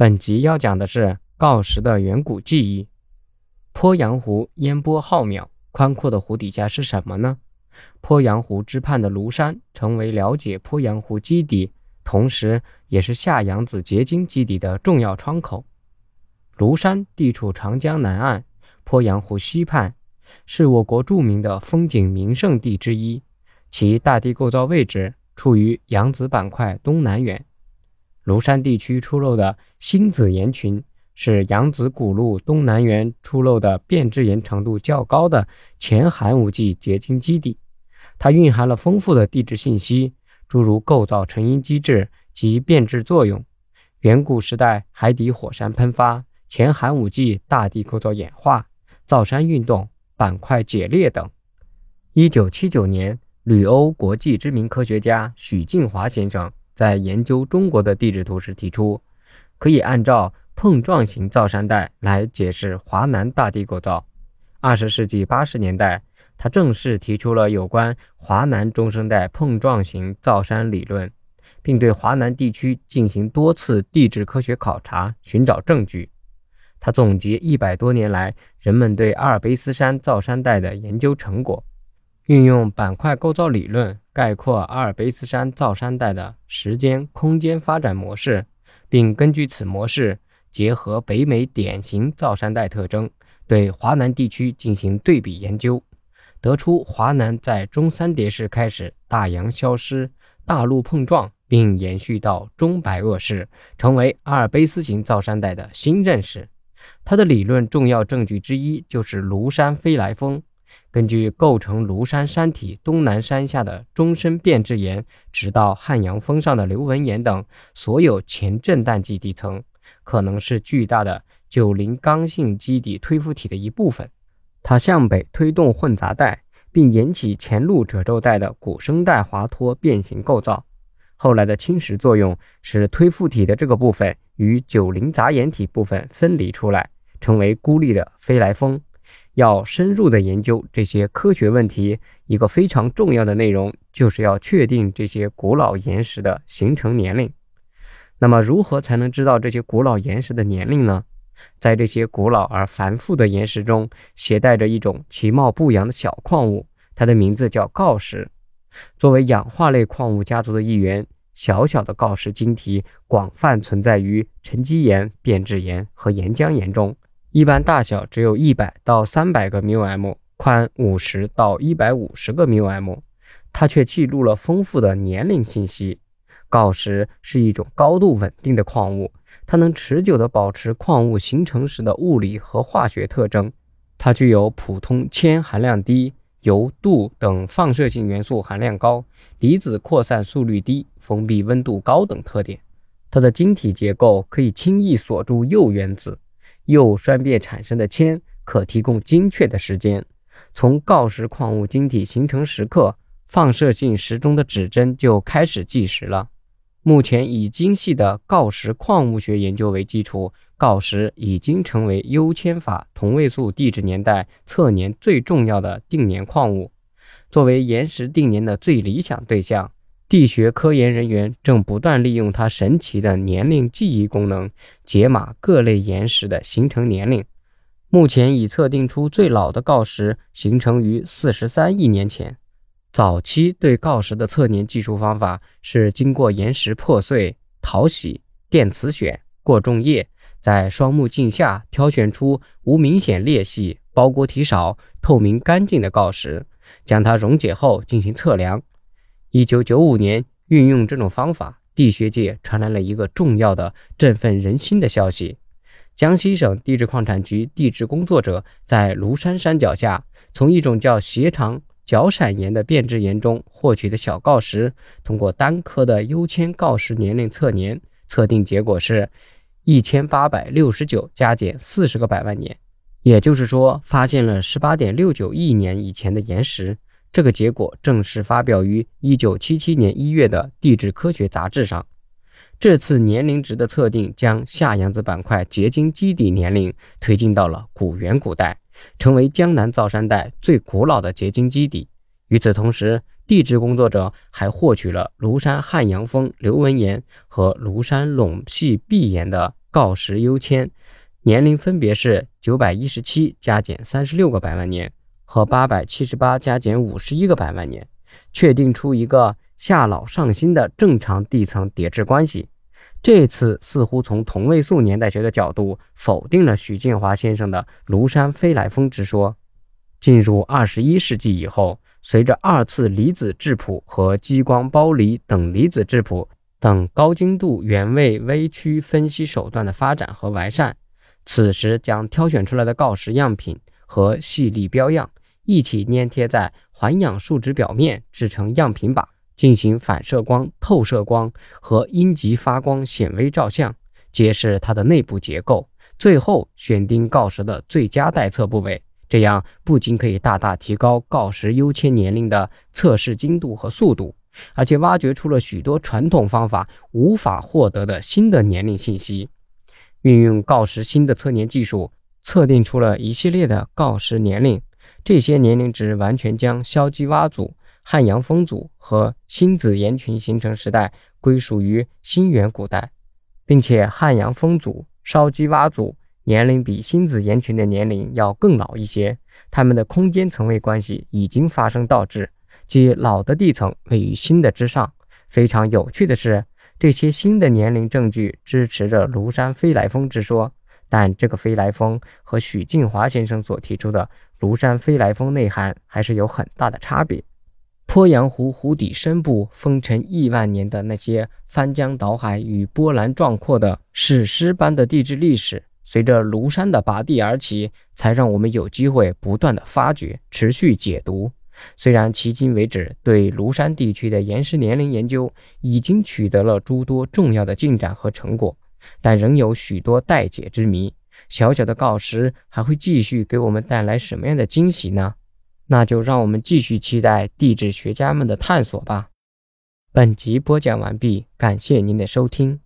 本集要讲的是锆石的远古记忆。鄱阳湖烟波浩渺，宽阔的湖底下是什么呢？鄱阳湖之畔的庐山，成为了解鄱阳湖基底，同时也是下扬子结晶基底的重要窗口。庐山地处长江南岸，鄱阳湖西畔，是我国著名的风景名胜地之一。其大地构造位置处于扬子板块东南缘。庐山地区出露的星子岩群是扬子古路东南缘出露的变质岩程度较高的前寒武纪结晶基底，它蕴含了丰富的地质信息，诸如构造成因机制及变质作用、远古时代海底火山喷发、前寒武纪大地构造演化、造山运动、板块解裂等。一九七九年。旅欧国际知名科学家许晋华先生在研究中国的地质图时提出，可以按照碰撞型造山带来解释华南大地构造。二十世纪八十年代，他正式提出了有关华南中生代碰撞型造山理论，并对华南地区进行多次地质科学考察，寻找证据。他总结一百多年来人们对阿尔卑斯山造山带的研究成果。运用板块构造理论概括阿尔卑斯山造山带的时间空间发展模式，并根据此模式结合北美典型造山带特征，对华南地区进行对比研究，得出华南在中三叠世开始大洋消失、大陆碰撞，并延续到中白垩世，成为阿尔卑斯型造山带的新认识。他的理论重要证据之一就是庐山飞来峰。根据构成庐山山体东南山下的中深变质岩，直到汉阳峰上的流纹岩等所有前震旦基地层，可能是巨大的九零刚性基底推覆体的一部分。它向北推动混杂带，并引起前路褶皱带的古生代滑脱变形构造。后来的侵蚀作用使推覆体的这个部分与九零杂岩体部分分离出来，成为孤立的飞来峰。要深入的研究这些科学问题，一个非常重要的内容就是要确定这些古老岩石的形成年龄。那么，如何才能知道这些古老岩石的年龄呢？在这些古老而繁复的岩石中，携带着一种其貌不扬的小矿物，它的名字叫锆石。作为氧化类矿物家族的一员，小小的锆石晶体广泛存在于沉积岩、变质岩和岩浆岩中。一般大小只有一百到三百个 μm，宽五十到一百五十个 μm，它却记录了丰富的年龄信息。锆石是一种高度稳定的矿物，它能持久地保持矿物形成时的物理和化学特征。它具有普通铅含量低、铀、镀等放射性元素含量高、离子扩散速率低、封闭温度高等特点。它的晶体结构可以轻易锁住铀原子。铀衰变产生的铅可提供精确的时间，从锆石矿物晶体形成时刻，放射性时钟的指针就开始计时了。目前以精细的锆石矿物学研究为基础，锆石已经成为铀铅法同位素地质年代测年最重要的定年矿物。作为岩石定年的最理想对象。地学科研人员正不断利用它神奇的年龄记忆功能，解码各类岩石的形成年龄。目前已测定出最老的锆石形成于四十三亿年前。早期对锆石的测年技术方法是经过岩石破碎、淘洗、电磁选、过重液，在双目镜下挑选出无明显裂隙、包裹体少、透明干净的锆石，将它溶解后进行测量。一九九五年，运用这种方法，地学界传来了一个重要的、振奋人心的消息：江西省地质矿产局地质工作者在庐山山脚下，从一种叫斜长角闪岩的变质岩中获取的小锆石，通过单颗的铀铅锆石年龄测年，测定结果是一千八百六十九加减四十个百万年，也就是说，发现了十八点六九亿年以前的岩石。这个结果正式发表于1977年1月的《地质科学》杂志上。这次年龄值的测定将下扬子板块结晶基底年龄推进到了古元古代，成为江南造山带最古老的结晶基底。与此同时，地质工作者还获取了庐山汉阳峰流纹岩和庐山陇系壁岩的锆石优签，年龄分别是九百一十七加减三十六个百万年和八百七十八加减五十一个百万年，确定出一个下老上新的正常地层叠置关系。这次似乎从同位素年代学的角度否定了许晋华先生的庐山飞来峰之说。进入二十一世纪以后，随着二次离子质谱和激光剥离等离子质谱等高精度原位微区分析手段的发展和完善，此时将挑选出来的锆石样品和细粒标样一起粘贴在环氧树脂表面，制成样品靶，进行反射光、透射光和阴极发光显微照相，揭示它的内部结构，最后选定锆石的最佳待测部位。这样不仅可以大大提高锆石优切年龄的测试精度和速度，而且挖掘出了许多传统方法无法获得的新的年龄信息。运用锆石新的测年技术，测定出了一系列的锆石年龄。这些年龄值完全将硝基洼组、汉阳风组和新子岩群形成时代归属于新元古代，并且汉阳风组、烧基洼组。年龄比新子岩群的年龄要更老一些，它们的空间层位关系已经发生倒置，即老的地层位于新的之上。非常有趣的是，这些新的年龄证据支持着庐山飞来峰之说，但这个飞来峰和许晋华先生所提出的庐山飞来峰内涵还是有很大的差别。鄱阳湖湖底深部风尘亿万年的那些翻江倒海与波澜壮阔的史诗般的地质历史。随着庐山的拔地而起，才让我们有机会不断的发掘、持续解读。虽然迄今为止对庐山地区的岩石年龄研究已经取得了诸多重要的进展和成果，但仍有许多待解之谜。小小的锆石还会继续给我们带来什么样的惊喜呢？那就让我们继续期待地质学家们的探索吧。本集播讲完毕，感谢您的收听。